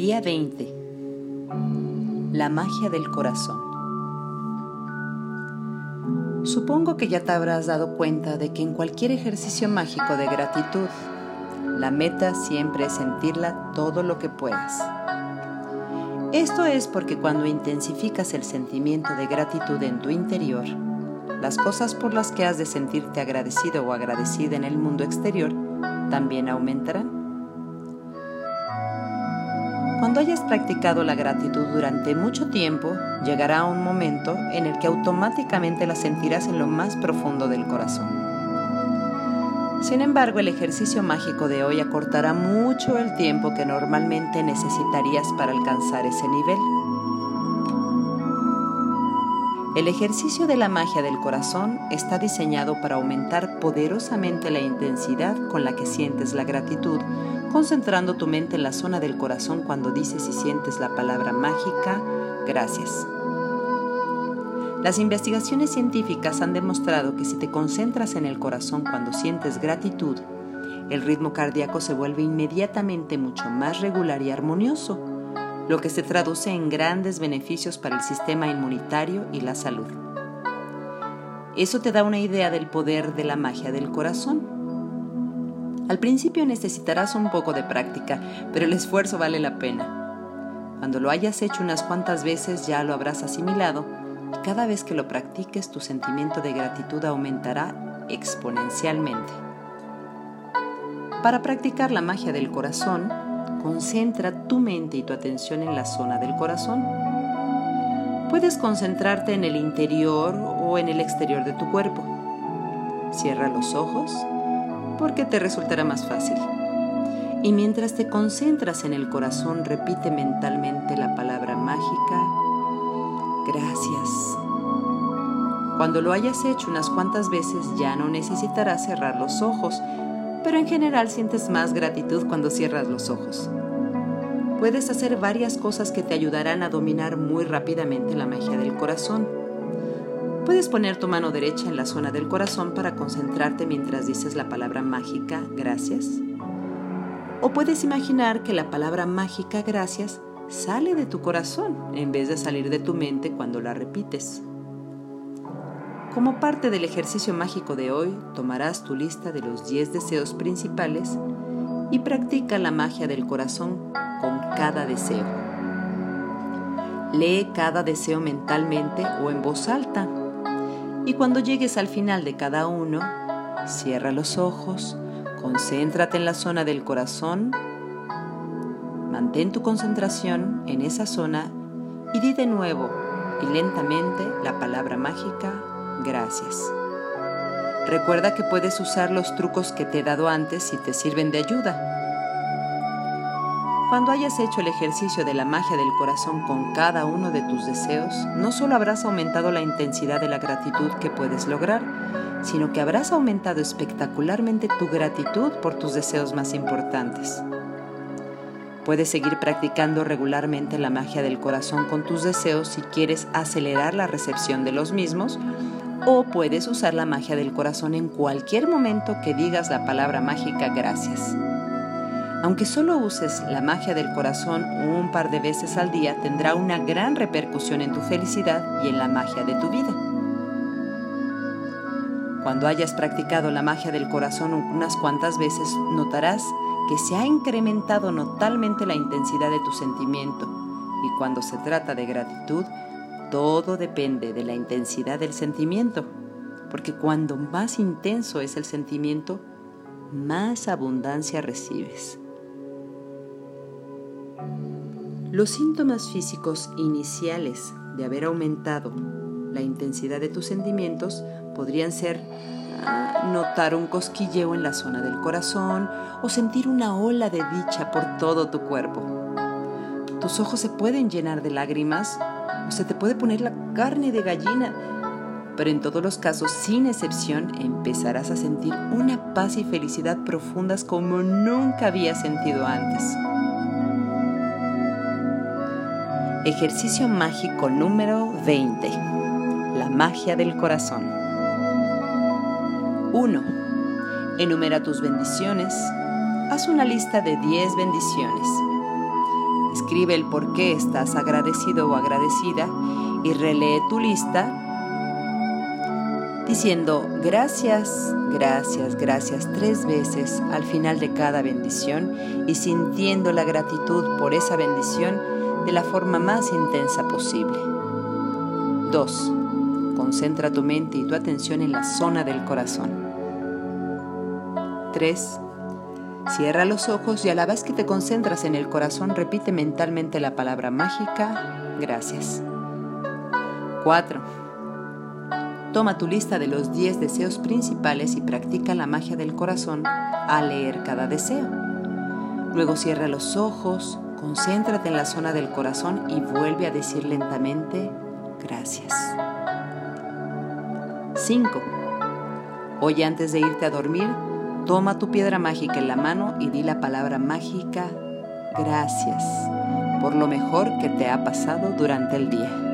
Día 20. La magia del corazón. Supongo que ya te habrás dado cuenta de que en cualquier ejercicio mágico de gratitud, la meta siempre es sentirla todo lo que puedas. Esto es porque cuando intensificas el sentimiento de gratitud en tu interior, las cosas por las que has de sentirte agradecido o agradecida en el mundo exterior también aumentarán. Cuando hayas practicado la gratitud durante mucho tiempo, llegará un momento en el que automáticamente la sentirás en lo más profundo del corazón. Sin embargo, el ejercicio mágico de hoy acortará mucho el tiempo que normalmente necesitarías para alcanzar ese nivel. El ejercicio de la magia del corazón está diseñado para aumentar poderosamente la intensidad con la que sientes la gratitud concentrando tu mente en la zona del corazón cuando dices y sientes la palabra mágica, gracias. Las investigaciones científicas han demostrado que si te concentras en el corazón cuando sientes gratitud, el ritmo cardíaco se vuelve inmediatamente mucho más regular y armonioso, lo que se traduce en grandes beneficios para el sistema inmunitario y la salud. Eso te da una idea del poder de la magia del corazón. Al principio necesitarás un poco de práctica, pero el esfuerzo vale la pena. Cuando lo hayas hecho unas cuantas veces ya lo habrás asimilado y cada vez que lo practiques tu sentimiento de gratitud aumentará exponencialmente. Para practicar la magia del corazón, concentra tu mente y tu atención en la zona del corazón. Puedes concentrarte en el interior o en el exterior de tu cuerpo. Cierra los ojos porque te resultará más fácil. Y mientras te concentras en el corazón, repite mentalmente la palabra mágica, gracias. Cuando lo hayas hecho unas cuantas veces ya no necesitarás cerrar los ojos, pero en general sientes más gratitud cuando cierras los ojos. Puedes hacer varias cosas que te ayudarán a dominar muy rápidamente la magia del corazón. Puedes poner tu mano derecha en la zona del corazón para concentrarte mientras dices la palabra mágica gracias. O puedes imaginar que la palabra mágica gracias sale de tu corazón en vez de salir de tu mente cuando la repites. Como parte del ejercicio mágico de hoy, tomarás tu lista de los 10 deseos principales y practica la magia del corazón con cada deseo. Lee cada deseo mentalmente o en voz alta y cuando llegues al final de cada uno, cierra los ojos, concéntrate en la zona del corazón, mantén tu concentración en esa zona y di de nuevo y lentamente la palabra mágica, gracias. Recuerda que puedes usar los trucos que te he dado antes si te sirven de ayuda. Cuando hayas hecho el ejercicio de la magia del corazón con cada uno de tus deseos, no solo habrás aumentado la intensidad de la gratitud que puedes lograr, sino que habrás aumentado espectacularmente tu gratitud por tus deseos más importantes. Puedes seguir practicando regularmente la magia del corazón con tus deseos si quieres acelerar la recepción de los mismos, o puedes usar la magia del corazón en cualquier momento que digas la palabra mágica gracias. Aunque solo uses la magia del corazón un par de veces al día, tendrá una gran repercusión en tu felicidad y en la magia de tu vida. Cuando hayas practicado la magia del corazón unas cuantas veces, notarás que se ha incrementado notablemente la intensidad de tu sentimiento. Y cuando se trata de gratitud, todo depende de la intensidad del sentimiento, porque cuando más intenso es el sentimiento, más abundancia recibes. Los síntomas físicos iniciales de haber aumentado la intensidad de tus sentimientos podrían ser ah, notar un cosquilleo en la zona del corazón o sentir una ola de dicha por todo tu cuerpo. Tus ojos se pueden llenar de lágrimas o se te puede poner la carne de gallina, pero en todos los casos, sin excepción, empezarás a sentir una paz y felicidad profundas como nunca habías sentido antes. Ejercicio mágico número 20. La magia del corazón. 1. Enumera tus bendiciones. Haz una lista de 10 bendiciones. Escribe el por qué estás agradecido o agradecida y relee tu lista diciendo gracias, gracias, gracias tres veces al final de cada bendición y sintiendo la gratitud por esa bendición de la forma más intensa posible. 2. Concentra tu mente y tu atención en la zona del corazón. 3. Cierra los ojos y a la vez que te concentras en el corazón repite mentalmente la palabra mágica, gracias. 4 Toma tu lista de los 10 deseos principales y practica la magia del corazón al leer cada deseo. Luego cierra los ojos, concéntrate en la zona del corazón y vuelve a decir lentamente gracias. 5. Hoy antes de irte a dormir, toma tu piedra mágica en la mano y di la palabra mágica gracias por lo mejor que te ha pasado durante el día.